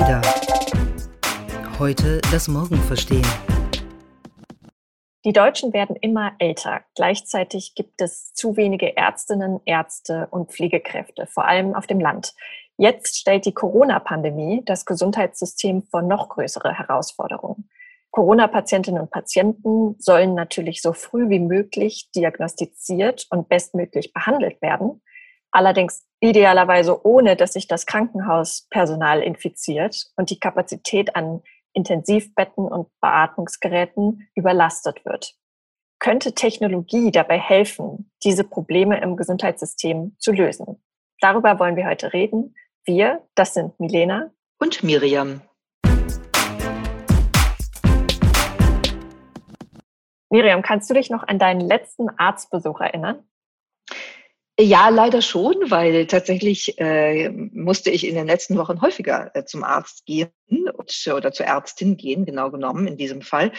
Ada. Heute das Morgen verstehen. Die Deutschen werden immer älter. Gleichzeitig gibt es zu wenige Ärztinnen, Ärzte und Pflegekräfte, vor allem auf dem Land. Jetzt stellt die Corona-Pandemie das Gesundheitssystem vor noch größere Herausforderungen. Corona-Patientinnen und Patienten sollen natürlich so früh wie möglich diagnostiziert und bestmöglich behandelt werden. Allerdings idealerweise ohne, dass sich das Krankenhauspersonal infiziert und die Kapazität an Intensivbetten und Beatmungsgeräten überlastet wird. Könnte Technologie dabei helfen, diese Probleme im Gesundheitssystem zu lösen? Darüber wollen wir heute reden. Wir, das sind Milena und Miriam. Miriam, kannst du dich noch an deinen letzten Arztbesuch erinnern? Ja, leider schon, weil tatsächlich äh, musste ich in den letzten Wochen häufiger äh, zum Arzt gehen und, oder zur Ärztin gehen, genau genommen in diesem Fall.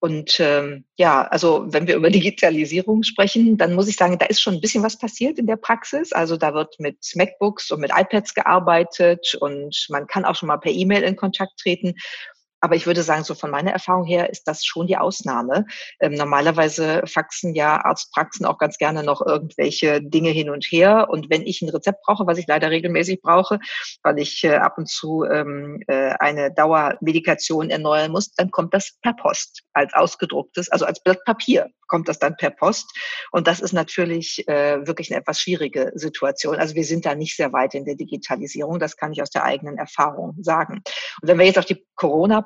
Und ähm, ja, also wenn wir über Digitalisierung sprechen, dann muss ich sagen, da ist schon ein bisschen was passiert in der Praxis. Also da wird mit MacBooks und mit iPads gearbeitet und man kann auch schon mal per E-Mail in Kontakt treten. Aber ich würde sagen, so von meiner Erfahrung her ist das schon die Ausnahme. Ähm, normalerweise faxen ja Arztpraxen auch ganz gerne noch irgendwelche Dinge hin und her. Und wenn ich ein Rezept brauche, was ich leider regelmäßig brauche, weil ich äh, ab und zu ähm, äh, eine Dauermedikation erneuern muss, dann kommt das per Post als ausgedrucktes, also als Blatt Papier kommt das dann per Post. Und das ist natürlich äh, wirklich eine etwas schwierige Situation. Also wir sind da nicht sehr weit in der Digitalisierung. Das kann ich aus der eigenen Erfahrung sagen. Und wenn wir jetzt auf die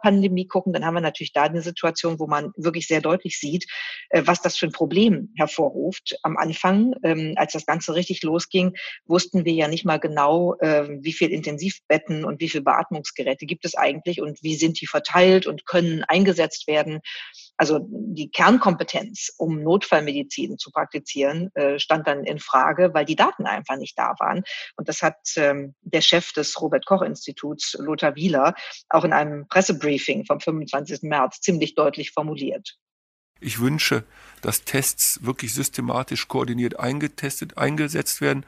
Corona-Pandemie gucken, dann haben wir natürlich da eine Situation, wo man wirklich sehr deutlich sieht, äh, was das für ein Problem hervorruft. Am Anfang, ähm, als das Ganze richtig losging, wussten wir ja nicht mal genau, äh, wie viel Intensivbetten und wie viel Beatmungsgeräte gibt es eigentlich und wie sind die verteilt und können eingesetzt werden. Also die Kernkompetenz, um Notfallmedizin zu praktizieren, äh, stand dann in Frage, weil die Daten einfach nicht da waren. Und das hat ähm, der Chef des Robert Koch Instituts, Lothar Wieler, auch in einem Pressebriefing vom 25. März ziemlich deutlich formuliert. Ich wünsche, dass Tests wirklich systematisch koordiniert eingetestet, eingesetzt werden.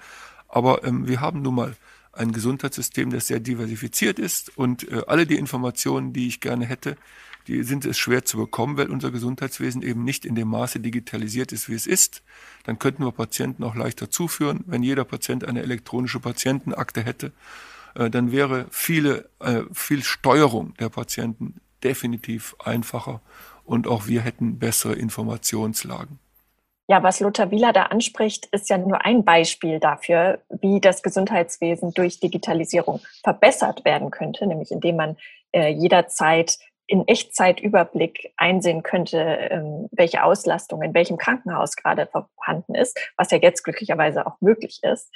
Aber ähm, wir haben nun mal ein Gesundheitssystem, das sehr diversifiziert ist und äh, alle die Informationen, die ich gerne hätte, die sind es schwer zu bekommen, weil unser Gesundheitswesen eben nicht in dem Maße digitalisiert ist, wie es ist. Dann könnten wir Patienten auch leichter zuführen. Wenn jeder Patient eine elektronische Patientenakte hätte, äh, dann wäre viele, äh, viel Steuerung der Patienten definitiv einfacher und auch wir hätten bessere Informationslagen. Ja, was Lothar Wieler da anspricht, ist ja nur ein Beispiel dafür, wie das Gesundheitswesen durch Digitalisierung verbessert werden könnte, nämlich indem man äh, jederzeit in Echtzeitüberblick einsehen könnte, ähm, welche Auslastung in welchem Krankenhaus gerade vorhanden ist, was ja jetzt glücklicherweise auch möglich ist.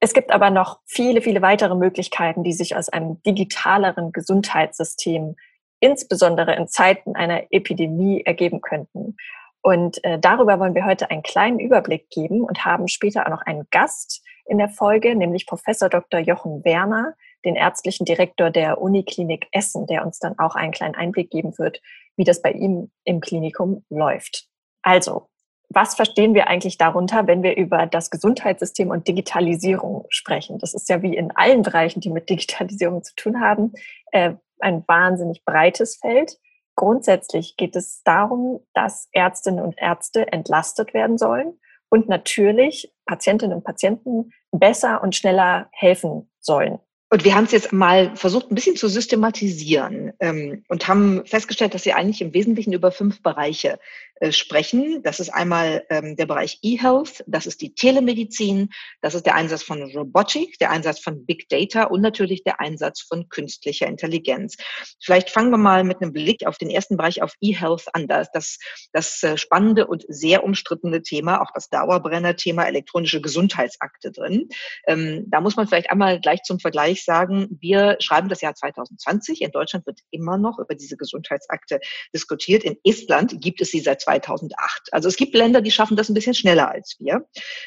Es gibt aber noch viele, viele weitere Möglichkeiten, die sich aus einem digitaleren Gesundheitssystem insbesondere in Zeiten einer Epidemie ergeben könnten. Und äh, darüber wollen wir heute einen kleinen Überblick geben und haben später auch noch einen Gast in der Folge, nämlich Professor Dr. Jochen Werner, den ärztlichen Direktor der Uniklinik Essen, der uns dann auch einen kleinen Einblick geben wird, wie das bei ihm im Klinikum läuft. Also, was verstehen wir eigentlich darunter, wenn wir über das Gesundheitssystem und Digitalisierung sprechen? Das ist ja wie in allen Bereichen, die mit Digitalisierung zu tun haben, äh, ein wahnsinnig breites Feld. Grundsätzlich geht es darum, dass Ärztinnen und Ärzte entlastet werden sollen und natürlich Patientinnen und Patienten besser und schneller helfen sollen. Und wir haben es jetzt mal versucht, ein bisschen zu systematisieren ähm, und haben festgestellt, dass sie eigentlich im Wesentlichen über fünf Bereiche äh, sprechen. Das ist einmal ähm, der Bereich E-Health, das ist die Telemedizin, das ist der Einsatz von Robotik, der Einsatz von Big Data und natürlich der Einsatz von künstlicher Intelligenz. Vielleicht fangen wir mal mit einem Blick auf den ersten Bereich auf E-Health an. Da ist das, das äh, spannende und sehr umstrittene Thema, auch das Dauerbrenner-Thema elektronische Gesundheitsakte drin. Ähm, da muss man vielleicht einmal gleich zum Vergleich sagen, wir schreiben das Jahr 2020. In Deutschland wird immer noch über diese Gesundheitsakte diskutiert. In Estland gibt es sie seit 2008. Also es gibt Länder, die schaffen das ein bisschen schneller als wir.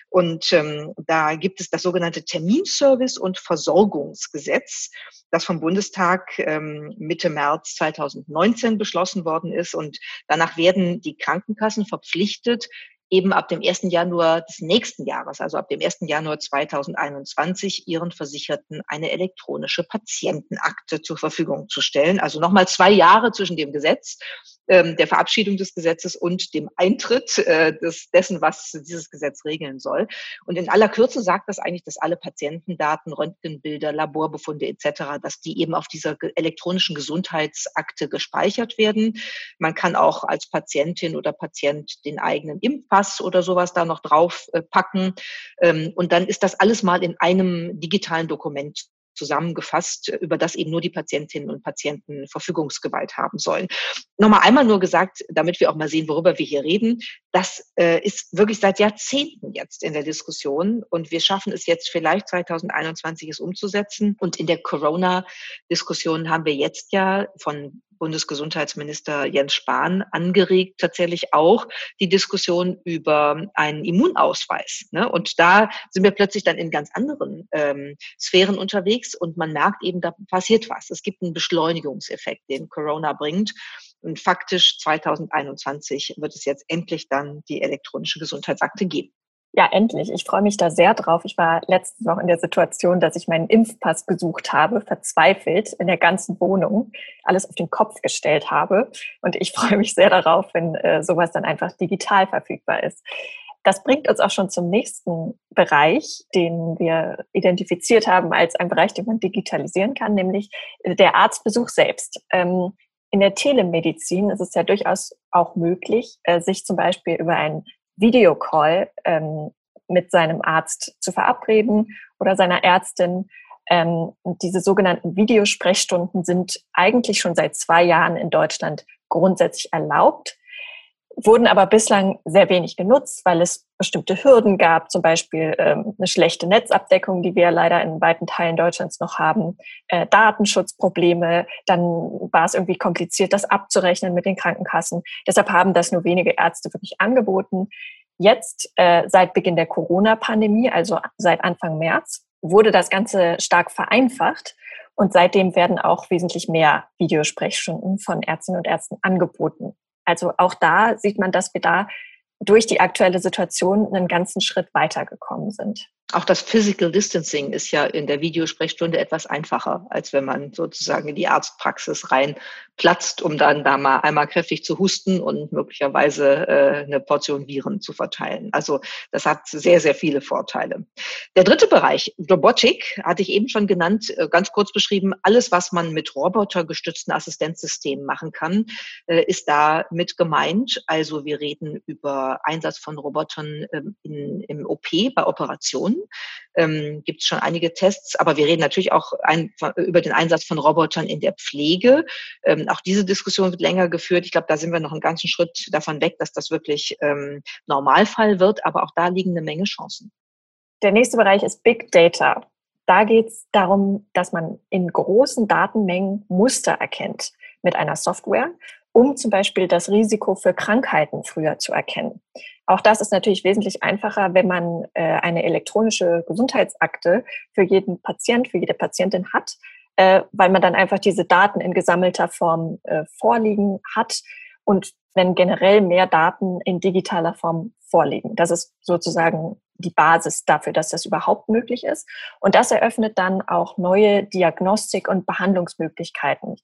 Und ähm, da gibt es das sogenannte Terminservice- und Versorgungsgesetz, das vom Bundestag ähm, Mitte März 2019 beschlossen worden ist. Und danach werden die Krankenkassen verpflichtet, eben ab dem 1. Januar des nächsten Jahres, also ab dem 1. Januar 2021, ihren Versicherten eine elektronische Patientenakte zur Verfügung zu stellen. Also nochmal zwei Jahre zwischen dem Gesetz der Verabschiedung des Gesetzes und dem Eintritt äh, des, dessen, was dieses Gesetz regeln soll. Und in aller Kürze sagt das eigentlich, dass alle Patientendaten, Röntgenbilder, Laborbefunde etc., dass die eben auf dieser elektronischen Gesundheitsakte gespeichert werden. Man kann auch als Patientin oder Patient den eigenen Impfpass oder sowas da noch drauf packen. Ähm, und dann ist das alles mal in einem digitalen Dokument zusammengefasst, über das eben nur die Patientinnen und Patienten Verfügungsgewalt haben sollen. Nochmal einmal nur gesagt, damit wir auch mal sehen, worüber wir hier reden. Das äh, ist wirklich seit Jahrzehnten jetzt in der Diskussion und wir schaffen es jetzt vielleicht 2021 es umzusetzen. Und in der Corona-Diskussion haben wir jetzt ja von Bundesgesundheitsminister Jens Spahn angeregt, tatsächlich auch die Diskussion über einen Immunausweis. Ne? Und da sind wir plötzlich dann in ganz anderen ähm, Sphären unterwegs und man merkt eben, da passiert was. Es gibt einen Beschleunigungseffekt, den Corona bringt. Und faktisch 2021 wird es jetzt endlich dann die elektronische Gesundheitsakte geben. Ja, endlich. Ich freue mich da sehr drauf. Ich war letztens noch in der Situation, dass ich meinen Impfpass gesucht habe, verzweifelt in der ganzen Wohnung, alles auf den Kopf gestellt habe. Und ich freue mich sehr darauf, wenn äh, sowas dann einfach digital verfügbar ist. Das bringt uns auch schon zum nächsten Bereich, den wir identifiziert haben als ein Bereich, den man digitalisieren kann, nämlich der Arztbesuch selbst. Ähm, in der Telemedizin ist es ja durchaus auch möglich, äh, sich zum Beispiel über ein Videocall ähm, mit seinem Arzt zu verabreden oder seiner Ärztin. Ähm, diese sogenannten Videosprechstunden sind eigentlich schon seit zwei Jahren in Deutschland grundsätzlich erlaubt, wurden aber bislang sehr wenig genutzt, weil es bestimmte Hürden gab, zum Beispiel ähm, eine schlechte Netzabdeckung, die wir leider in weiten Teilen Deutschlands noch haben, äh, Datenschutzprobleme, dann war es irgendwie kompliziert, das abzurechnen mit den Krankenkassen. Deshalb haben das nur wenige Ärzte wirklich angeboten. Jetzt, äh, seit Beginn der Corona-Pandemie, also seit Anfang März, wurde das Ganze stark vereinfacht. Und seitdem werden auch wesentlich mehr Videosprechstunden von Ärztinnen und Ärzten angeboten. Also auch da sieht man, dass wir da durch die aktuelle Situation einen ganzen Schritt weitergekommen sind. Auch das Physical Distancing ist ja in der Videosprechstunde etwas einfacher, als wenn man sozusagen in die Arztpraxis rein platzt, um dann da mal einmal kräftig zu husten und möglicherweise äh, eine Portion Viren zu verteilen. Also das hat sehr, sehr viele Vorteile. Der dritte Bereich, Robotik, hatte ich eben schon genannt, äh, ganz kurz beschrieben. Alles, was man mit robotergestützten Assistenzsystemen machen kann, äh, ist da mit gemeint. Also wir reden über Einsatz von Robotern ähm, in, im OP bei Operationen ähm, gibt es schon einige Tests, aber wir reden natürlich auch ein, über den Einsatz von Robotern in der Pflege. Ähm, auch diese Diskussion wird länger geführt. Ich glaube, da sind wir noch einen ganzen Schritt davon weg, dass das wirklich ähm, Normalfall wird, aber auch da liegen eine Menge Chancen. Der nächste Bereich ist Big Data. Da geht es darum, dass man in großen Datenmengen Muster erkennt mit einer Software um zum Beispiel das Risiko für Krankheiten früher zu erkennen. Auch das ist natürlich wesentlich einfacher, wenn man äh, eine elektronische Gesundheitsakte für jeden Patient, für jede Patientin hat, äh, weil man dann einfach diese Daten in gesammelter Form äh, vorliegen hat und wenn generell mehr Daten in digitaler Form vorliegen. Das ist sozusagen die Basis dafür, dass das überhaupt möglich ist. Und das eröffnet dann auch neue Diagnostik- und Behandlungsmöglichkeiten.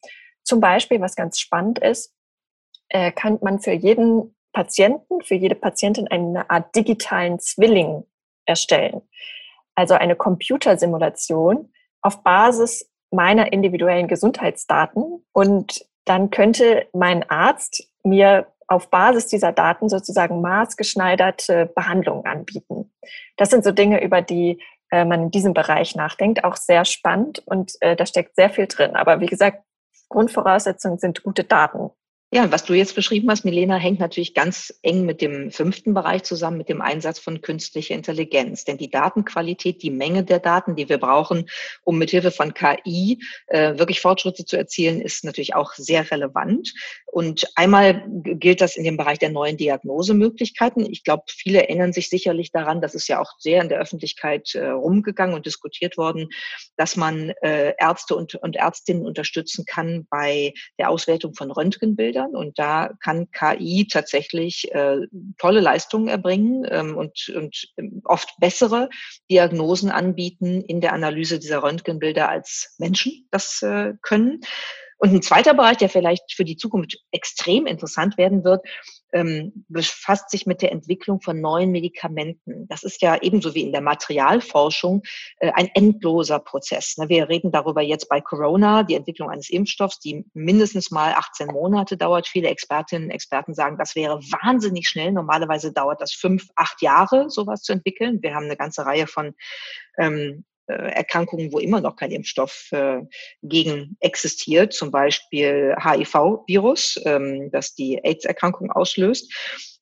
Zum Beispiel, was ganz spannend ist, äh, kann man für jeden Patienten, für jede Patientin eine Art digitalen Zwilling erstellen. Also eine Computersimulation auf Basis meiner individuellen Gesundheitsdaten. Und dann könnte mein Arzt mir auf Basis dieser Daten sozusagen maßgeschneiderte Behandlungen anbieten. Das sind so Dinge, über die äh, man in diesem Bereich nachdenkt. Auch sehr spannend und äh, da steckt sehr viel drin. Aber wie gesagt, Grundvoraussetzungen sind gute Daten. Ja, was du jetzt beschrieben hast, Milena, hängt natürlich ganz eng mit dem fünften Bereich zusammen, mit dem Einsatz von künstlicher Intelligenz. Denn die Datenqualität, die Menge der Daten, die wir brauchen, um mithilfe von KI äh, wirklich Fortschritte zu erzielen, ist natürlich auch sehr relevant. Und einmal gilt das in dem Bereich der neuen Diagnosemöglichkeiten. Ich glaube, viele erinnern sich sicherlich daran, das ist ja auch sehr in der Öffentlichkeit äh, rumgegangen und diskutiert worden, dass man äh, Ärzte und, und Ärztinnen unterstützen kann bei der Auswertung von Röntgenbildern Röntgenbildern und da kann KI tatsächlich äh, tolle Leistungen erbringen ähm, und, und ähm, oft bessere Diagnosen anbieten in der Analyse dieser Röntgenbilder als Menschen das äh, können. Und ein zweiter Bereich, der vielleicht für die Zukunft extrem interessant werden wird, ähm, befasst sich mit der Entwicklung von neuen Medikamenten. Das ist ja ebenso wie in der Materialforschung äh, ein endloser Prozess. Ne? Wir reden darüber jetzt bei Corona, die Entwicklung eines Impfstoffs, die mindestens mal 18 Monate dauert. Viele Expertinnen und Experten sagen, das wäre wahnsinnig schnell. Normalerweise dauert das fünf, acht Jahre, sowas zu entwickeln. Wir haben eine ganze Reihe von ähm, äh, Erkrankungen, wo immer noch kein Impfstoff äh, gegen existiert, zum Beispiel HIV-Virus, ähm, das die AIDS-Erkrankung auslöst.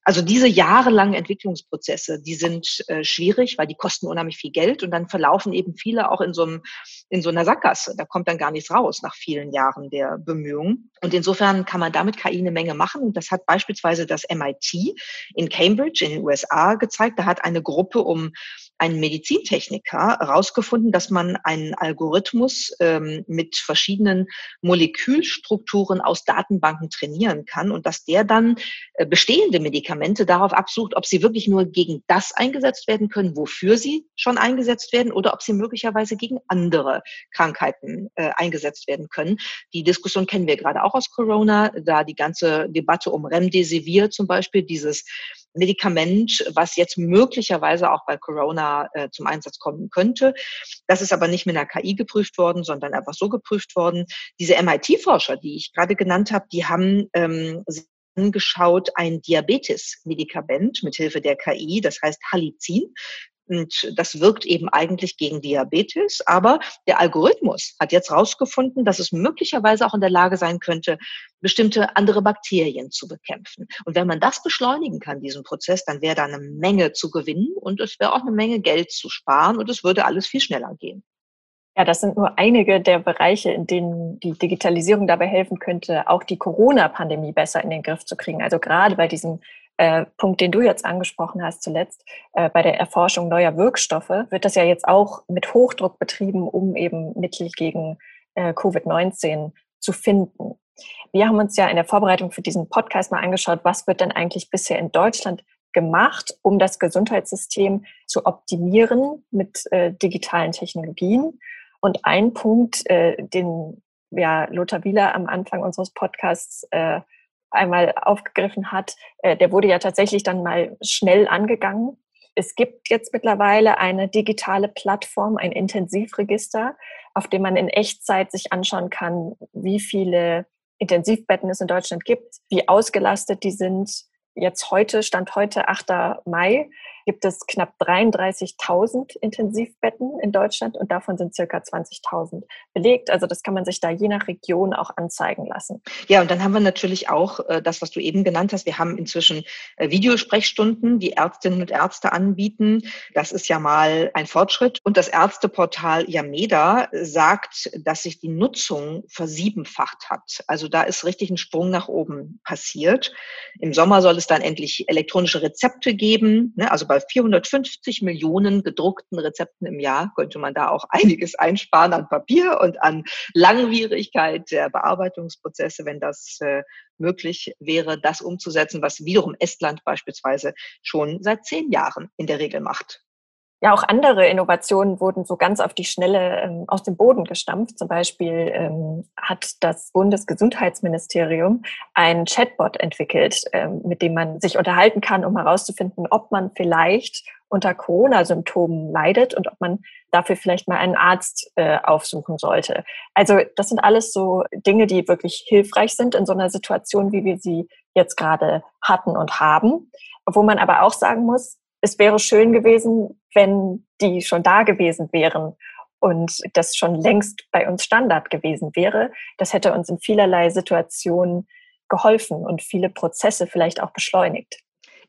Also diese jahrelangen Entwicklungsprozesse, die sind äh, schwierig, weil die kosten unheimlich viel Geld und dann verlaufen eben viele auch in so, einem, in so einer Sackgasse. Da kommt dann gar nichts raus nach vielen Jahren der Bemühungen. Und insofern kann man damit KI eine Menge machen. Und das hat beispielsweise das MIT in Cambridge in den USA gezeigt. Da hat eine Gruppe um einen Medizintechniker herausgefunden, dass man einen Algorithmus ähm, mit verschiedenen Molekülstrukturen aus Datenbanken trainieren kann und dass der dann äh, bestehende Medikamente darauf absucht, ob sie wirklich nur gegen das eingesetzt werden können, wofür sie schon eingesetzt werden oder ob sie möglicherweise gegen andere Krankheiten äh, eingesetzt werden können. Die Diskussion kennen wir gerade auch aus Corona, da die ganze Debatte um Remdesivir zum Beispiel, dieses Medikament, was jetzt möglicherweise auch bei Corona äh, zum Einsatz kommen könnte. Das ist aber nicht mit einer KI geprüft worden, sondern einfach so geprüft worden. Diese MIT-Forscher, die ich gerade genannt habe, die haben ähm, angeschaut ein Diabetes-Medikament mit Hilfe der KI, das heißt Halicin. Und das wirkt eben eigentlich gegen Diabetes. Aber der Algorithmus hat jetzt herausgefunden, dass es möglicherweise auch in der Lage sein könnte, bestimmte andere Bakterien zu bekämpfen. Und wenn man das beschleunigen kann, diesen Prozess, dann wäre da eine Menge zu gewinnen und es wäre auch eine Menge Geld zu sparen und es würde alles viel schneller gehen. Ja, das sind nur einige der Bereiche, in denen die Digitalisierung dabei helfen könnte, auch die Corona-Pandemie besser in den Griff zu kriegen. Also gerade bei diesem äh, Punkt, den du jetzt angesprochen hast zuletzt, äh, bei der Erforschung neuer Wirkstoffe, wird das ja jetzt auch mit Hochdruck betrieben, um eben Mittel gegen äh, Covid-19 zu finden. Wir haben uns ja in der Vorbereitung für diesen Podcast mal angeschaut, was wird denn eigentlich bisher in Deutschland gemacht, um das Gesundheitssystem zu optimieren mit äh, digitalen Technologien. Und ein Punkt, äh, den ja, Lothar Wieler am Anfang unseres Podcasts äh, einmal aufgegriffen hat, äh, der wurde ja tatsächlich dann mal schnell angegangen. Es gibt jetzt mittlerweile eine digitale Plattform, ein Intensivregister, auf dem man in Echtzeit sich anschauen kann, wie viele Intensivbetten es in Deutschland gibt, wie ausgelastet die sind. Jetzt heute, Stand heute, 8. Mai, gibt es knapp 33.000 Intensivbetten in Deutschland und davon sind circa 20.000 belegt. Also das kann man sich da je nach Region auch anzeigen lassen. Ja, und dann haben wir natürlich auch äh, das, was du eben genannt hast. Wir haben inzwischen äh, Videosprechstunden, die Ärztinnen und Ärzte anbieten. Das ist ja mal ein Fortschritt. Und das Ärzteportal Yameda sagt, dass sich die Nutzung versiebenfacht hat. Also da ist richtig ein Sprung nach oben passiert. Im Sommer soll es dann endlich elektronische Rezepte geben. Ne? Also bei 450 Millionen gedruckten Rezepten im Jahr könnte man da auch einiges einsparen an Papier und an Langwierigkeit der Bearbeitungsprozesse, wenn das äh, möglich wäre, das umzusetzen, was wiederum Estland beispielsweise schon seit zehn Jahren in der Regel macht. Ja, auch andere Innovationen wurden so ganz auf die Schnelle ähm, aus dem Boden gestampft. Zum Beispiel ähm, hat das Bundesgesundheitsministerium ein Chatbot entwickelt, ähm, mit dem man sich unterhalten kann, um herauszufinden, ob man vielleicht unter Corona-Symptomen leidet und ob man dafür vielleicht mal einen Arzt äh, aufsuchen sollte. Also das sind alles so Dinge, die wirklich hilfreich sind in so einer Situation, wie wir sie jetzt gerade hatten und haben. Wo man aber auch sagen muss, es wäre schön gewesen, wenn die schon da gewesen wären und das schon längst bei uns Standard gewesen wäre. Das hätte uns in vielerlei Situationen geholfen und viele Prozesse vielleicht auch beschleunigt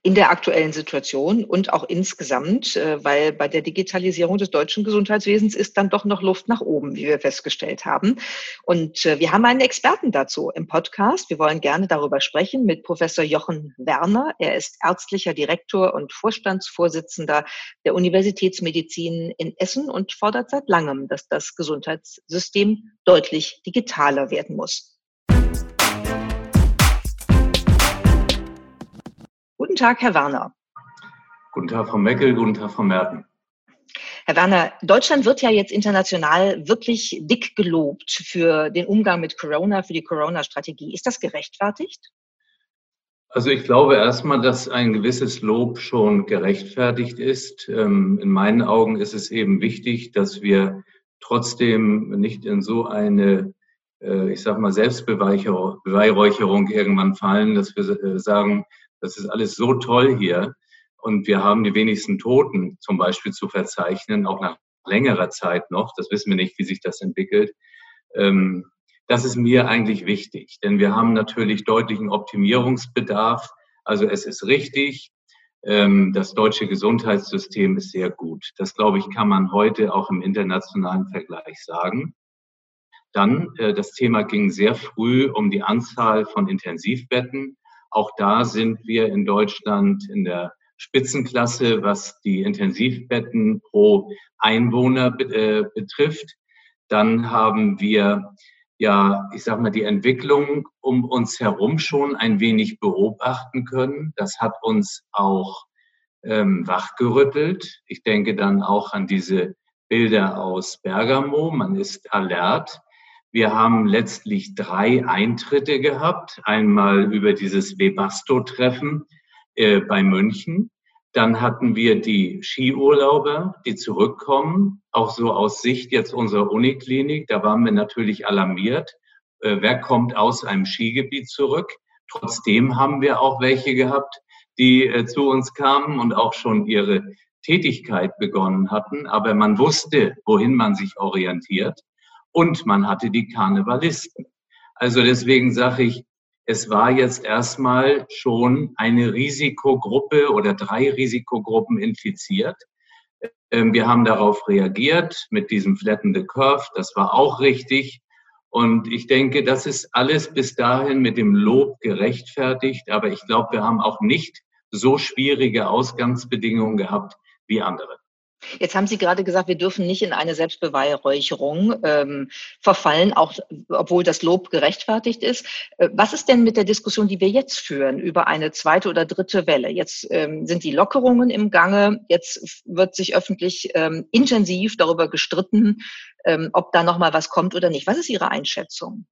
in der aktuellen Situation und auch insgesamt, äh, weil bei der Digitalisierung des deutschen Gesundheitswesens ist dann doch noch Luft nach oben, wie wir festgestellt haben. Und äh, wir haben einen Experten dazu im Podcast. Wir wollen gerne darüber sprechen mit Professor Jochen Werner. Er ist ärztlicher Direktor und Vorstandsvorsitzender der Universitätsmedizin in Essen und fordert seit langem, dass das Gesundheitssystem deutlich digitaler werden muss. Guten Tag, Herr Werner. Guten Tag, Frau Meckel. Guten Tag, Frau Merten. Herr Werner, Deutschland wird ja jetzt international wirklich dick gelobt für den Umgang mit Corona, für die Corona-Strategie. Ist das gerechtfertigt? Also ich glaube erstmal, dass ein gewisses Lob schon gerechtfertigt ist. Ähm, in meinen Augen ist es eben wichtig, dass wir trotzdem nicht in so eine, äh, ich sag mal, Selbstbeweihräucherung irgendwann fallen, dass wir äh, sagen, das ist alles so toll hier und wir haben die wenigsten Toten zum Beispiel zu verzeichnen, auch nach längerer Zeit noch. Das wissen wir nicht, wie sich das entwickelt. Ähm, das ist mir eigentlich wichtig, denn wir haben natürlich deutlichen Optimierungsbedarf. Also es ist richtig, ähm, das deutsche Gesundheitssystem ist sehr gut. Das, glaube ich, kann man heute auch im internationalen Vergleich sagen. Dann, äh, das Thema ging sehr früh um die Anzahl von Intensivbetten. Auch da sind wir in Deutschland in der Spitzenklasse, was die Intensivbetten pro Einwohner äh, betrifft. Dann haben wir ja, ich sag mal, die Entwicklung um uns herum schon ein wenig beobachten können. Das hat uns auch ähm, wachgerüttelt. Ich denke dann auch an diese Bilder aus Bergamo. Man ist alert. Wir haben letztlich drei Eintritte gehabt. Einmal über dieses Webasto-Treffen äh, bei München. Dann hatten wir die Skiurlauber, die zurückkommen, auch so aus Sicht jetzt unserer Uniklinik. Da waren wir natürlich alarmiert. Äh, wer kommt aus einem Skigebiet zurück? Trotzdem haben wir auch welche gehabt, die äh, zu uns kamen und auch schon ihre Tätigkeit begonnen hatten. Aber man wusste, wohin man sich orientiert. Und man hatte die Karnevalisten. Also deswegen sage ich, es war jetzt erstmal schon eine Risikogruppe oder drei Risikogruppen infiziert. Ähm, wir haben darauf reagiert mit diesem Flatten the Curve. Das war auch richtig. Und ich denke, das ist alles bis dahin mit dem Lob gerechtfertigt. Aber ich glaube, wir haben auch nicht so schwierige Ausgangsbedingungen gehabt wie andere. Jetzt haben Sie gerade gesagt, wir dürfen nicht in eine Selbstbeweihräucherung ähm, verfallen, auch obwohl das Lob gerechtfertigt ist. Äh, was ist denn mit der Diskussion, die wir jetzt führen über eine zweite oder dritte Welle? Jetzt ähm, sind die Lockerungen im Gange. Jetzt wird sich öffentlich ähm, intensiv darüber gestritten, ähm, ob da noch mal was kommt oder nicht. Was ist Ihre Einschätzung?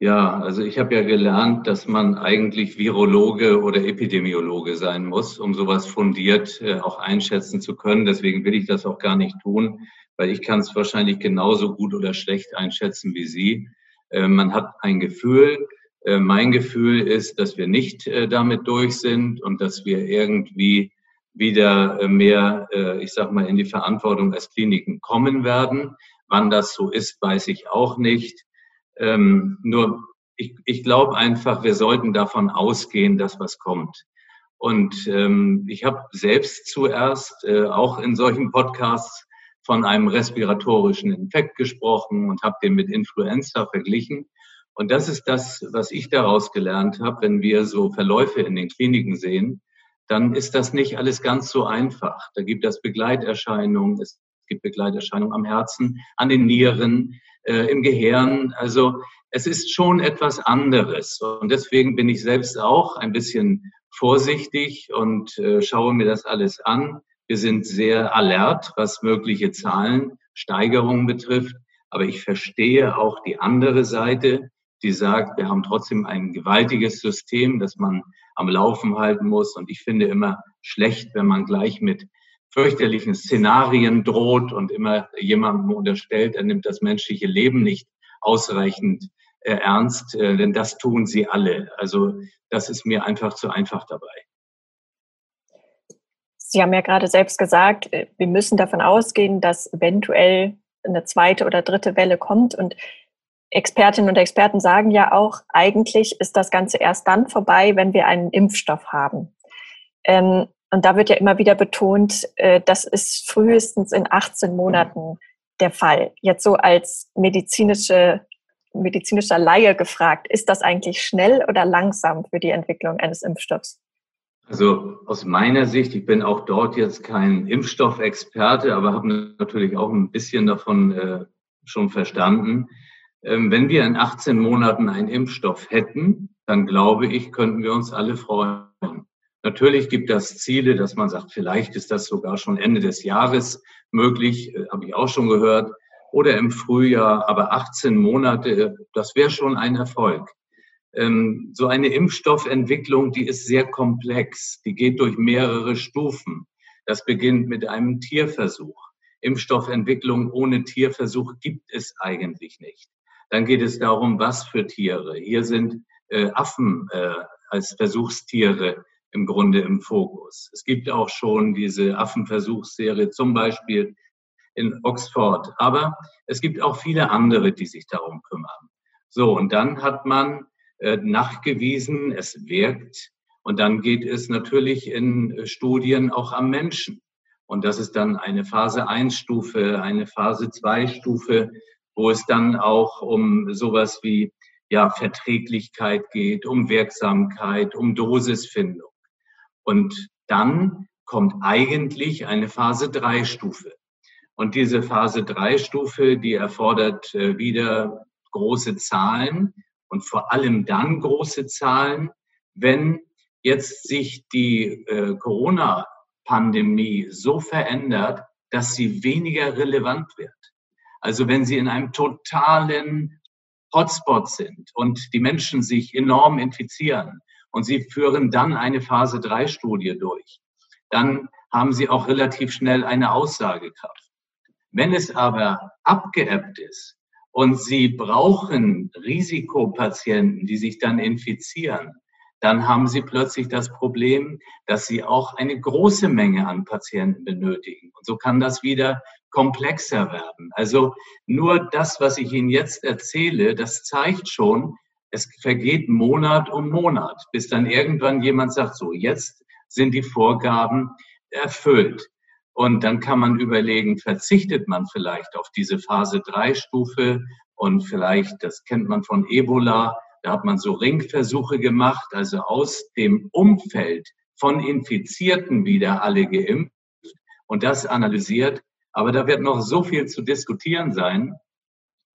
Ja, also ich habe ja gelernt, dass man eigentlich Virologe oder Epidemiologe sein muss, um sowas fundiert äh, auch einschätzen zu können. Deswegen will ich das auch gar nicht tun, weil ich kann es wahrscheinlich genauso gut oder schlecht einschätzen wie Sie. Äh, man hat ein Gefühl. Äh, mein Gefühl ist, dass wir nicht äh, damit durch sind und dass wir irgendwie wieder äh, mehr, äh, ich sag mal, in die Verantwortung als Kliniken kommen werden. Wann das so ist, weiß ich auch nicht. Ähm, nur ich, ich glaube einfach, wir sollten davon ausgehen, dass was kommt. Und ähm, ich habe selbst zuerst äh, auch in solchen Podcasts von einem respiratorischen Infekt gesprochen und habe den mit Influenza verglichen. Und das ist das, was ich daraus gelernt habe, wenn wir so Verläufe in den Kliniken sehen, dann ist das nicht alles ganz so einfach. Da gibt es Begleiterscheinungen, es gibt Begleiterscheinungen am Herzen, an den Nieren äh, im Gehirn. Also es ist schon etwas anderes. Und deswegen bin ich selbst auch ein bisschen vorsichtig und äh, schaue mir das alles an. Wir sind sehr alert, was mögliche Zahlensteigerungen betrifft. Aber ich verstehe auch die andere Seite, die sagt, wir haben trotzdem ein gewaltiges System, das man am Laufen halten muss. Und ich finde immer schlecht, wenn man gleich mit fürchterlichen Szenarien droht und immer jemandem unterstellt, er nimmt das menschliche Leben nicht ausreichend äh, ernst, äh, denn das tun sie alle. Also das ist mir einfach zu einfach dabei. Sie haben ja gerade selbst gesagt, äh, wir müssen davon ausgehen, dass eventuell eine zweite oder dritte Welle kommt. Und Expertinnen und Experten sagen ja auch, eigentlich ist das Ganze erst dann vorbei, wenn wir einen Impfstoff haben. Ähm, und da wird ja immer wieder betont, äh, das ist frühestens in 18 Monaten der Fall. Jetzt so als medizinische, medizinischer Laie gefragt, ist das eigentlich schnell oder langsam für die Entwicklung eines Impfstoffs? Also aus meiner Sicht, ich bin auch dort jetzt kein Impfstoffexperte, aber habe natürlich auch ein bisschen davon äh, schon verstanden. Ähm, wenn wir in 18 Monaten einen Impfstoff hätten, dann glaube ich, könnten wir uns alle freuen. Natürlich gibt es Ziele, dass man sagt, vielleicht ist das sogar schon Ende des Jahres möglich, äh, habe ich auch schon gehört, oder im Frühjahr, aber 18 Monate, das wäre schon ein Erfolg. Ähm, so eine Impfstoffentwicklung, die ist sehr komplex, die geht durch mehrere Stufen. Das beginnt mit einem Tierversuch. Impfstoffentwicklung ohne Tierversuch gibt es eigentlich nicht. Dann geht es darum, was für Tiere. Hier sind äh, Affen äh, als Versuchstiere im Grunde im Fokus. Es gibt auch schon diese Affenversuchsserie zum Beispiel in Oxford. Aber es gibt auch viele andere, die sich darum kümmern. So, und dann hat man äh, nachgewiesen, es wirkt. Und dann geht es natürlich in Studien auch am Menschen. Und das ist dann eine Phase 1 Stufe, eine Phase 2 Stufe, wo es dann auch um sowas wie ja, Verträglichkeit geht, um Wirksamkeit, um Dosisfindung. Und dann kommt eigentlich eine Phase 3 Stufe. Und diese Phase 3 Stufe, die erfordert äh, wieder große Zahlen und vor allem dann große Zahlen, wenn jetzt sich die äh, Corona-Pandemie so verändert, dass sie weniger relevant wird. Also wenn sie in einem totalen Hotspot sind und die Menschen sich enorm infizieren und sie führen dann eine Phase 3 Studie durch, dann haben sie auch relativ schnell eine Aussagekraft. Wenn es aber abgeebbt ist und Sie brauchen Risikopatienten, die sich dann infizieren, dann haben Sie plötzlich das Problem, dass Sie auch eine große Menge an Patienten benötigen. Und so kann das wieder komplexer werden. Also nur das, was ich Ihnen jetzt erzähle, das zeigt schon, es vergeht Monat um Monat, bis dann irgendwann jemand sagt, so, jetzt sind die Vorgaben erfüllt. Und dann kann man überlegen, verzichtet man vielleicht auf diese Phase 3 Stufe und vielleicht, das kennt man von Ebola, da hat man so Ringversuche gemacht, also aus dem Umfeld von Infizierten wieder alle geimpft und das analysiert. Aber da wird noch so viel zu diskutieren sein,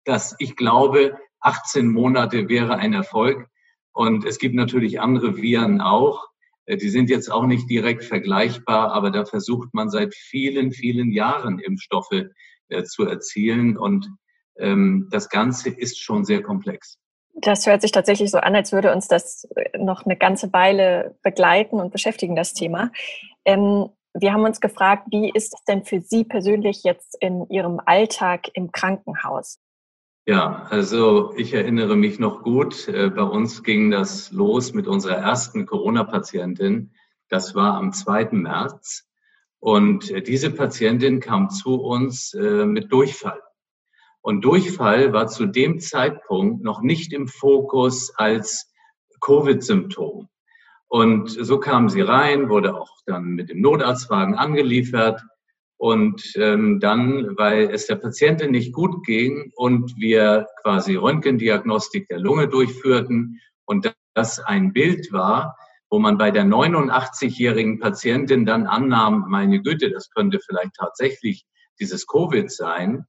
dass ich glaube, 18 Monate wäre ein Erfolg. Und es gibt natürlich andere Viren auch. Äh, die sind jetzt auch nicht direkt vergleichbar, aber da versucht man seit vielen, vielen Jahren Impfstoffe äh, zu erzielen. Und ähm, das Ganze ist schon sehr komplex. Das hört sich tatsächlich so an, als würde uns das äh, noch eine ganze Weile begleiten und beschäftigen, das Thema. Ähm, wir haben uns gefragt, wie ist es denn für Sie persönlich jetzt in Ihrem Alltag im Krankenhaus? Ja, also ich erinnere mich noch gut, äh, bei uns ging das los mit unserer ersten Corona-Patientin. Das war am 2. März. Und äh, diese Patientin kam zu uns äh, mit Durchfall. Und Durchfall war zu dem Zeitpunkt noch nicht im Fokus als Covid-Symptom. Und so kam sie rein, wurde auch dann mit dem Notarztwagen angeliefert. Und ähm, dann, weil es der Patientin nicht gut ging und wir quasi Röntgendiagnostik der Lunge durchführten und das ein Bild war, wo man bei der 89-jährigen Patientin dann annahm, meine Güte, das könnte vielleicht tatsächlich dieses Covid sein,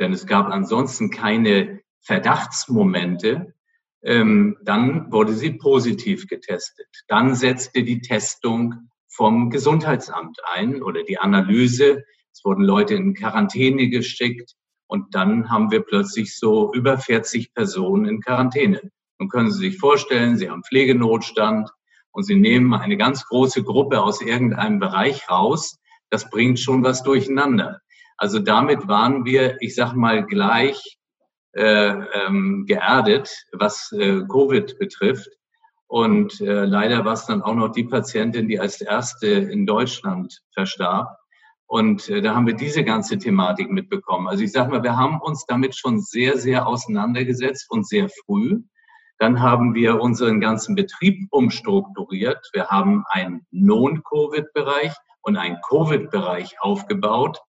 denn es gab ansonsten keine Verdachtsmomente, ähm, dann wurde sie positiv getestet. Dann setzte die Testung vom Gesundheitsamt ein oder die Analyse. Es wurden Leute in Quarantäne geschickt und dann haben wir plötzlich so über 40 Personen in Quarantäne. Nun können Sie sich vorstellen, Sie haben Pflegenotstand und Sie nehmen eine ganz große Gruppe aus irgendeinem Bereich raus. Das bringt schon was durcheinander. Also damit waren wir, ich sag mal, gleich äh, ähm, geerdet, was äh, Covid betrifft. Und äh, leider war es dann auch noch die Patientin, die als erste in Deutschland verstarb. Und äh, da haben wir diese ganze Thematik mitbekommen. Also ich sage mal, wir haben uns damit schon sehr, sehr auseinandergesetzt und sehr früh. Dann haben wir unseren ganzen Betrieb umstrukturiert. Wir haben einen Non-Covid-Bereich und einen Covid-Bereich aufgebaut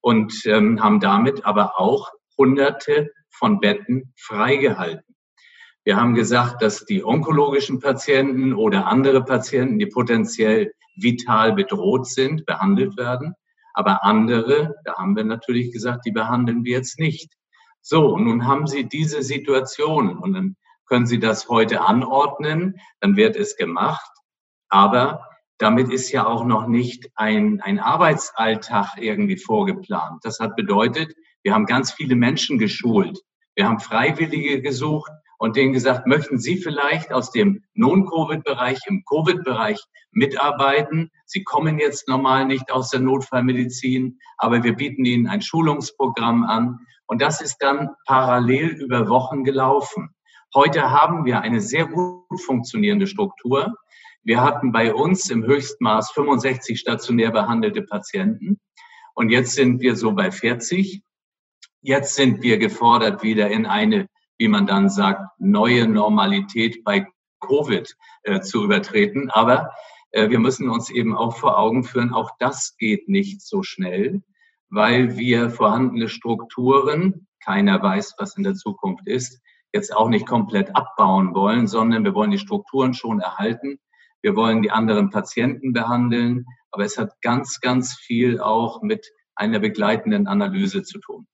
und ähm, haben damit aber auch Hunderte von Betten freigehalten. Wir haben gesagt, dass die onkologischen Patienten oder andere Patienten, die potenziell vital bedroht sind, behandelt werden. Aber andere, da haben wir natürlich gesagt, die behandeln wir jetzt nicht. So, nun haben Sie diese Situation und dann können Sie das heute anordnen, dann wird es gemacht. Aber damit ist ja auch noch nicht ein, ein Arbeitsalltag irgendwie vorgeplant. Das hat bedeutet, wir haben ganz viele Menschen geschult. Wir haben Freiwillige gesucht und denen gesagt, möchten Sie vielleicht aus dem Non-Covid-Bereich im Covid-Bereich mitarbeiten? Sie kommen jetzt normal nicht aus der Notfallmedizin, aber wir bieten Ihnen ein Schulungsprogramm an. Und das ist dann parallel über Wochen gelaufen. Heute haben wir eine sehr gut funktionierende Struktur. Wir hatten bei uns im Höchstmaß 65 stationär behandelte Patienten und jetzt sind wir so bei 40. Jetzt sind wir gefordert, wieder in eine, wie man dann sagt, neue Normalität bei Covid äh, zu übertreten. Aber äh, wir müssen uns eben auch vor Augen führen, auch das geht nicht so schnell, weil wir vorhandene Strukturen, keiner weiß, was in der Zukunft ist, jetzt auch nicht komplett abbauen wollen, sondern wir wollen die Strukturen schon erhalten. Wir wollen die anderen Patienten behandeln, aber es hat ganz, ganz viel auch mit einer begleitenden Analyse zu tun.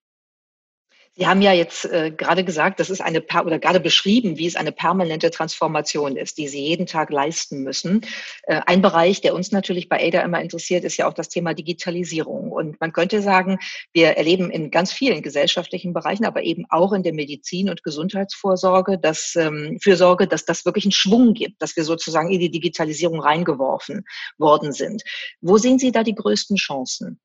Sie haben ja jetzt äh, gerade gesagt, das ist eine oder gerade beschrieben, wie es eine permanente Transformation ist, die Sie jeden Tag leisten müssen. Äh, ein Bereich, der uns natürlich bei ADA immer interessiert, ist ja auch das Thema Digitalisierung. Und man könnte sagen, wir erleben in ganz vielen gesellschaftlichen Bereichen, aber eben auch in der Medizin und Gesundheitsvorsorge, dass ähm, Fürsorge, dass das wirklich einen Schwung gibt, dass wir sozusagen in die Digitalisierung reingeworfen worden sind. Wo sehen Sie da die größten Chancen?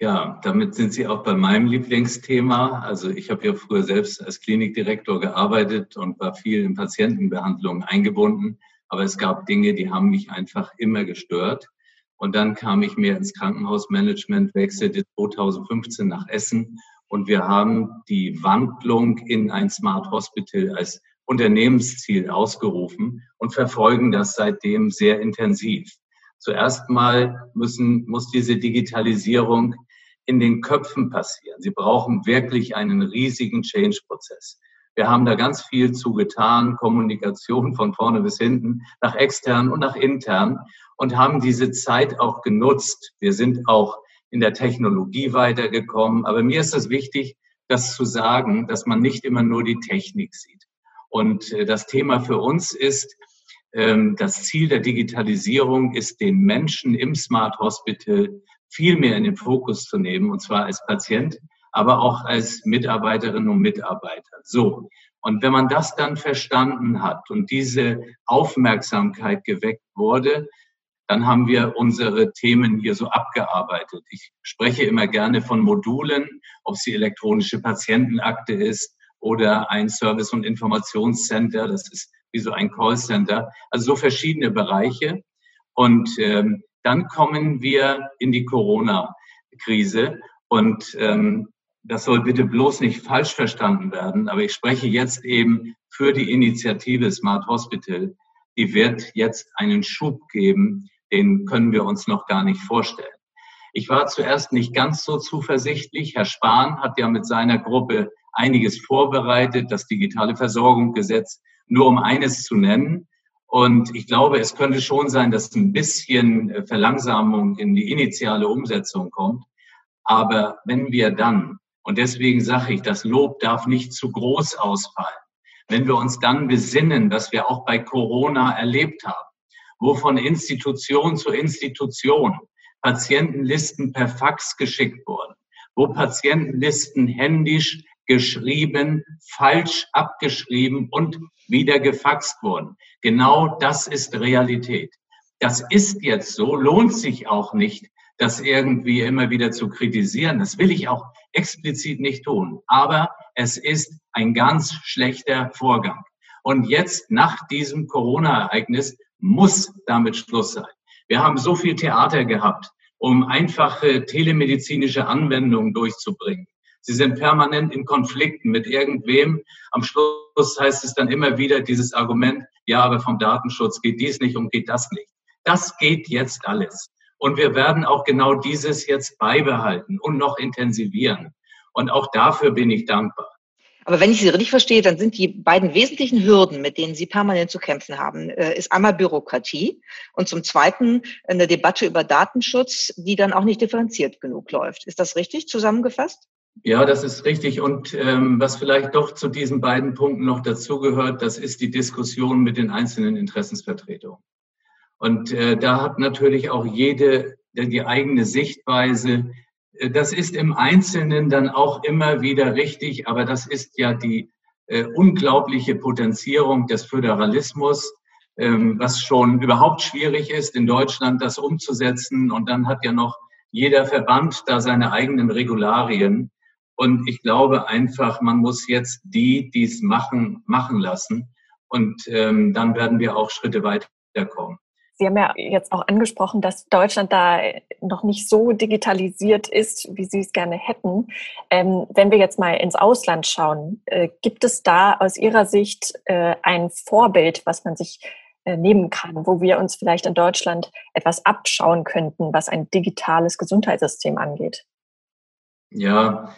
Ja, damit sind Sie auch bei meinem Lieblingsthema. Also ich habe ja früher selbst als Klinikdirektor gearbeitet und war viel in Patientenbehandlungen eingebunden. Aber es gab Dinge, die haben mich einfach immer gestört. Und dann kam ich mehr ins Krankenhausmanagement, wechselte 2015 nach Essen und wir haben die Wandlung in ein Smart Hospital als Unternehmensziel ausgerufen und verfolgen das seitdem sehr intensiv. Zuerst mal müssen, muss diese Digitalisierung in den Köpfen passieren. Sie brauchen wirklich einen riesigen Change-Prozess. Wir haben da ganz viel zu getan, Kommunikation von vorne bis hinten, nach extern und nach intern und haben diese Zeit auch genutzt. Wir sind auch in der Technologie weitergekommen. Aber mir ist es wichtig, das zu sagen, dass man nicht immer nur die Technik sieht. Und äh, das Thema für uns ist, ähm, das Ziel der Digitalisierung ist, den Menschen im Smart Hospital viel mehr in den Fokus zu nehmen, und zwar als Patient, aber auch als Mitarbeiterinnen und Mitarbeiter. So. Und wenn man das dann verstanden hat und diese Aufmerksamkeit geweckt wurde, dann haben wir unsere Themen hier so abgearbeitet. Ich spreche immer gerne von Modulen, ob es die elektronische Patientenakte ist oder ein Service- und Informationscenter, das ist wie so ein Callcenter, also so verschiedene Bereiche. Und ähm, dann kommen wir in die Corona-Krise und ähm, das soll bitte bloß nicht falsch verstanden werden, aber ich spreche jetzt eben für die Initiative Smart Hospital. Die wird jetzt einen Schub geben, den können wir uns noch gar nicht vorstellen. Ich war zuerst nicht ganz so zuversichtlich. Herr Spahn hat ja mit seiner Gruppe einiges vorbereitet, das digitale Versorgungsgesetz, nur um eines zu nennen. Und ich glaube, es könnte schon sein, dass ein bisschen äh, Verlangsamung in die initiale Umsetzung kommt. Aber wenn wir dann, und deswegen sage ich, das Lob darf nicht zu groß ausfallen, wenn wir uns dann besinnen, was wir auch bei Corona erlebt haben, wo von Institution zu Institution Patientenlisten per Fax geschickt wurden, wo Patientenlisten händisch geschrieben, falsch abgeschrieben und wieder gefaxt wurden. Genau das ist Realität. Das ist jetzt so, lohnt sich auch nicht, das irgendwie immer wieder zu kritisieren. Das will ich auch explizit nicht tun. Aber es ist ein ganz schlechter Vorgang. Und jetzt nach diesem Corona-Ereignis muss damit Schluss sein. Wir haben so viel Theater gehabt, um einfache telemedizinische Anwendungen durchzubringen. Sie sind permanent in Konflikten mit irgendwem. Am Schluss heißt es dann immer wieder dieses Argument, ja, aber vom Datenschutz geht dies nicht und geht das nicht. Das geht jetzt alles. Und wir werden auch genau dieses jetzt beibehalten und noch intensivieren. Und auch dafür bin ich dankbar. Aber wenn ich Sie richtig verstehe, dann sind die beiden wesentlichen Hürden, mit denen Sie permanent zu kämpfen haben, äh, ist einmal Bürokratie und zum Zweiten eine Debatte über Datenschutz, die dann auch nicht differenziert genug läuft. Ist das richtig zusammengefasst? Ja, das ist richtig. Und ähm, was vielleicht doch zu diesen beiden Punkten noch dazugehört, das ist die Diskussion mit den einzelnen Interessensvertretungen. Und äh, da hat natürlich auch jede die eigene Sichtweise. Äh, das ist im Einzelnen dann auch immer wieder richtig, aber das ist ja die äh, unglaubliche Potenzierung des Föderalismus, ähm, was schon überhaupt schwierig ist, in Deutschland das umzusetzen. Und dann hat ja noch jeder Verband da seine eigenen Regularien. Und ich glaube einfach, man muss jetzt die, die es machen, machen lassen. Und ähm, dann werden wir auch Schritte weiterkommen. Sie haben ja jetzt auch angesprochen, dass Deutschland da noch nicht so digitalisiert ist, wie Sie es gerne hätten. Ähm, wenn wir jetzt mal ins Ausland schauen, äh, gibt es da aus Ihrer Sicht äh, ein Vorbild, was man sich äh, nehmen kann, wo wir uns vielleicht in Deutschland etwas abschauen könnten, was ein digitales Gesundheitssystem angeht? Ja,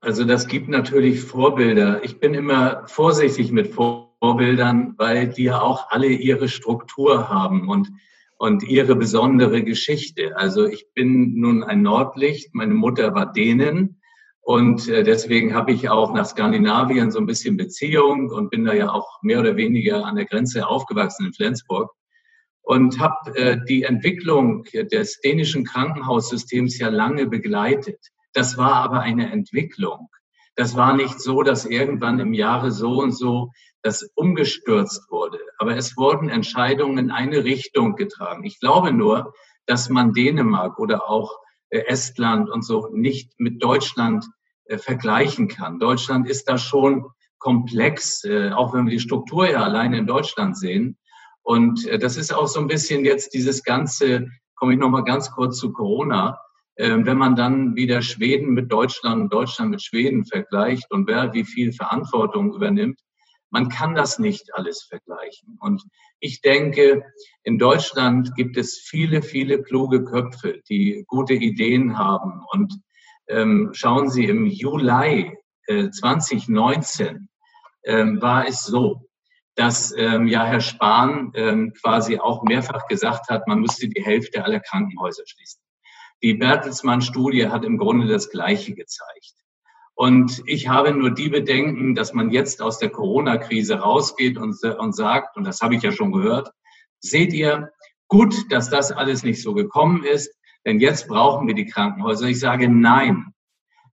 also das gibt natürlich Vorbilder. Ich bin immer vorsichtig mit Vorbildern, weil die ja auch alle ihre Struktur haben und, und ihre besondere Geschichte. Also ich bin nun ein Nordlicht, meine Mutter war Dänen und äh, deswegen habe ich auch nach Skandinavien so ein bisschen Beziehung und bin da ja auch mehr oder weniger an der Grenze aufgewachsen in Flensburg und habe äh, die Entwicklung des dänischen Krankenhaussystems ja lange begleitet. Das war aber eine Entwicklung. Das war nicht so, dass irgendwann im Jahre so und so das umgestürzt wurde. Aber es wurden Entscheidungen in eine Richtung getragen. Ich glaube nur, dass man Dänemark oder auch äh, Estland und so nicht mit Deutschland äh, vergleichen kann. Deutschland ist da schon komplex, äh, auch wenn wir die Struktur ja alleine in Deutschland sehen. Und das ist auch so ein bisschen jetzt dieses ganze, komme ich nochmal ganz kurz zu Corona. Ähm, wenn man dann wieder Schweden mit Deutschland und Deutschland mit Schweden vergleicht und wer wie viel Verantwortung übernimmt, man kann das nicht alles vergleichen. Und ich denke, in Deutschland gibt es viele, viele kluge Köpfe, die gute Ideen haben. Und ähm, schauen Sie, im Juli äh, 2019 ähm, war es so, dass ähm, ja Herr Spahn ähm, quasi auch mehrfach gesagt hat, man müsste die Hälfte aller Krankenhäuser schließen. Die Bertelsmann-Studie hat im Grunde das Gleiche gezeigt. Und ich habe nur die Bedenken, dass man jetzt aus der Corona-Krise rausgeht und, und sagt, und das habe ich ja schon gehört, seht ihr, gut, dass das alles nicht so gekommen ist, denn jetzt brauchen wir die Krankenhäuser. Ich sage nein,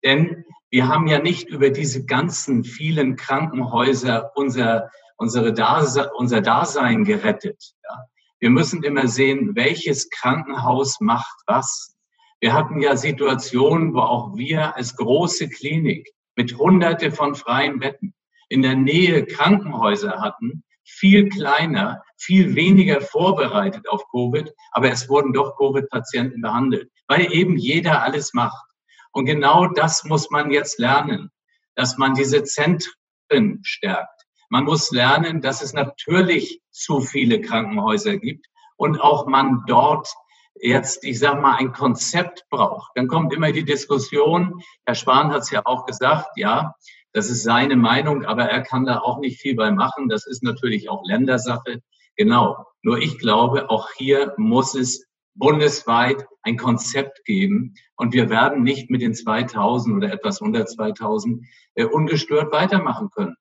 denn wir haben ja nicht über diese ganzen vielen Krankenhäuser unser, unsere Dase unser Dasein gerettet. Ja. Wir müssen immer sehen, welches Krankenhaus macht was. Wir hatten ja Situationen, wo auch wir als große Klinik mit hunderte von freien Betten in der Nähe Krankenhäuser hatten, viel kleiner, viel weniger vorbereitet auf Covid, aber es wurden doch Covid-Patienten behandelt, weil eben jeder alles macht. Und genau das muss man jetzt lernen, dass man diese Zentren stärkt. Man muss lernen, dass es natürlich zu viele Krankenhäuser gibt und auch man dort jetzt, ich sage mal, ein Konzept braucht, dann kommt immer die Diskussion, Herr Spahn hat es ja auch gesagt, ja, das ist seine Meinung, aber er kann da auch nicht viel bei machen. Das ist natürlich auch Ländersache. Genau. Nur ich glaube, auch hier muss es bundesweit ein Konzept geben. Und wir werden nicht mit den 2000 oder etwas unter 2000 äh, ungestört weitermachen können.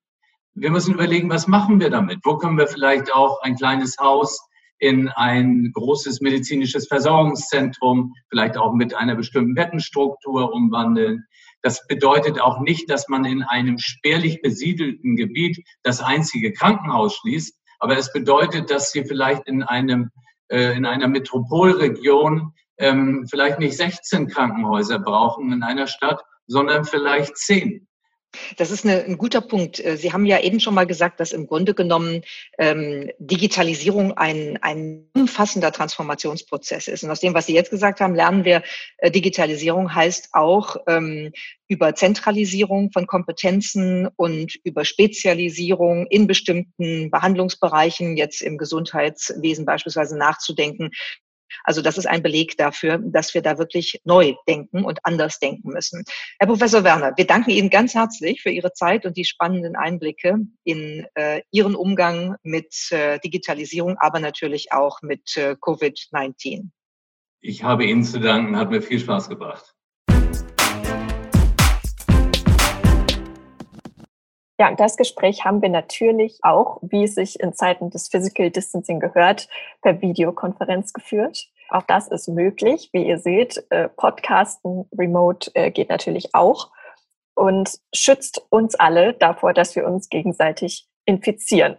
Wir müssen überlegen, was machen wir damit? Wo können wir vielleicht auch ein kleines Haus in ein großes medizinisches Versorgungszentrum, vielleicht auch mit einer bestimmten Bettenstruktur umwandeln. Das bedeutet auch nicht, dass man in einem spärlich besiedelten Gebiet das einzige Krankenhaus schließt, aber es bedeutet, dass Sie vielleicht in einem äh, in einer Metropolregion ähm, vielleicht nicht 16 Krankenhäuser brauchen in einer Stadt, sondern vielleicht 10. Das ist eine, ein guter Punkt. Äh, Sie haben ja eben schon mal gesagt, dass im Grunde genommen ähm, Digitalisierung ein, ein umfassender Transformationsprozess ist. Und aus dem, was Sie jetzt gesagt haben, lernen wir, äh, Digitalisierung heißt auch ähm, über Zentralisierung von Kompetenzen und über Spezialisierung in bestimmten Behandlungsbereichen, jetzt im Gesundheitswesen beispielsweise nachzudenken, also das ist ein Beleg dafür, dass wir da wirklich neu denken und anders denken müssen. Herr Professor Werner, wir danken Ihnen ganz herzlich für Ihre Zeit und die spannenden Einblicke in äh, Ihren Umgang mit äh, Digitalisierung, aber natürlich auch mit äh, Covid-19. Ich habe Ihnen zu danken, hat mir viel Spaß gebracht. Ja, und das Gespräch haben wir natürlich auch, wie es sich in Zeiten des Physical Distancing gehört, per Videokonferenz geführt. Auch das ist möglich. Wie ihr seht, äh, Podcasten remote äh, geht natürlich auch und schützt uns alle davor, dass wir uns gegenseitig infizieren.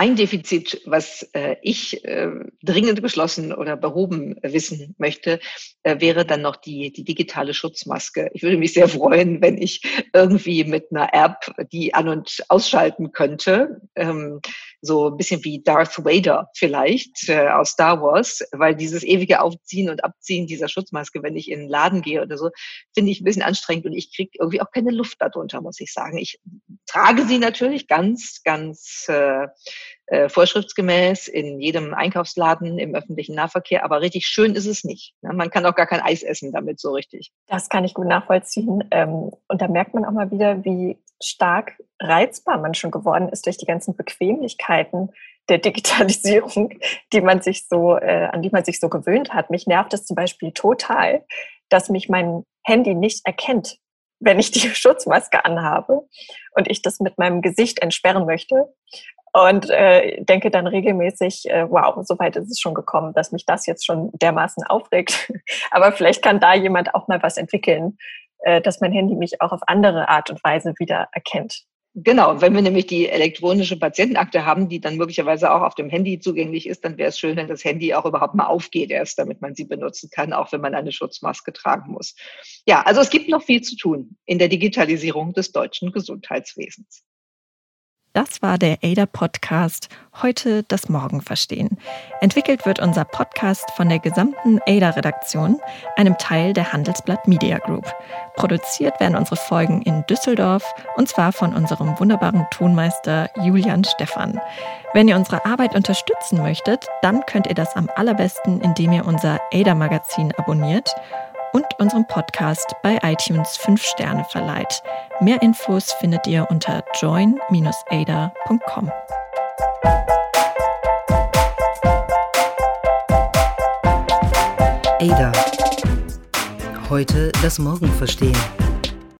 Ein Defizit, was äh, ich äh, dringend beschlossen oder behoben wissen möchte, äh, wäre dann noch die, die digitale Schutzmaske. Ich würde mich sehr freuen, wenn ich irgendwie mit einer App die an- und ausschalten könnte. Ähm, so ein bisschen wie Darth Vader vielleicht äh, aus Star Wars, weil dieses ewige Aufziehen und Abziehen dieser Schutzmaske, wenn ich in den Laden gehe oder so, finde ich ein bisschen anstrengend und ich kriege irgendwie auch keine Luft darunter, muss ich sagen. Ich trage sie natürlich ganz, ganz äh, äh, vorschriftsgemäß in jedem Einkaufsladen, im öffentlichen Nahverkehr, aber richtig schön ist es nicht. Ne? Man kann auch gar kein Eis essen damit so richtig. Das kann ich gut nachvollziehen. Ähm, und da merkt man auch mal wieder, wie stark reizbar man schon geworden ist durch die ganzen Bequemlichkeiten der Digitalisierung, die man sich so, äh, an die man sich so gewöhnt hat. Mich nervt es zum Beispiel total, dass mich mein Handy nicht erkennt, wenn ich die Schutzmaske anhabe und ich das mit meinem Gesicht entsperren möchte und äh, denke dann regelmäßig, äh, wow, so weit ist es schon gekommen, dass mich das jetzt schon dermaßen aufregt. Aber vielleicht kann da jemand auch mal was entwickeln, äh, dass mein Handy mich auch auf andere Art und Weise wieder erkennt. Genau, wenn wir nämlich die elektronische Patientenakte haben, die dann möglicherweise auch auf dem Handy zugänglich ist, dann wäre es schön, wenn das Handy auch überhaupt mal aufgeht erst, damit man sie benutzen kann, auch wenn man eine Schutzmaske tragen muss. Ja, also es gibt noch viel zu tun in der Digitalisierung des deutschen Gesundheitswesens. Das war der ADA-Podcast Heute das Morgen verstehen. Entwickelt wird unser Podcast von der gesamten ADA-Redaktion, einem Teil der Handelsblatt Media Group. Produziert werden unsere Folgen in Düsseldorf und zwar von unserem wunderbaren Tonmeister Julian Stephan. Wenn ihr unsere Arbeit unterstützen möchtet, dann könnt ihr das am allerbesten, indem ihr unser ADA-Magazin abonniert und unserem Podcast bei iTunes 5 Sterne verleiht. Mehr Infos findet ihr unter join-ada.com. Ada. Heute das Morgen verstehen.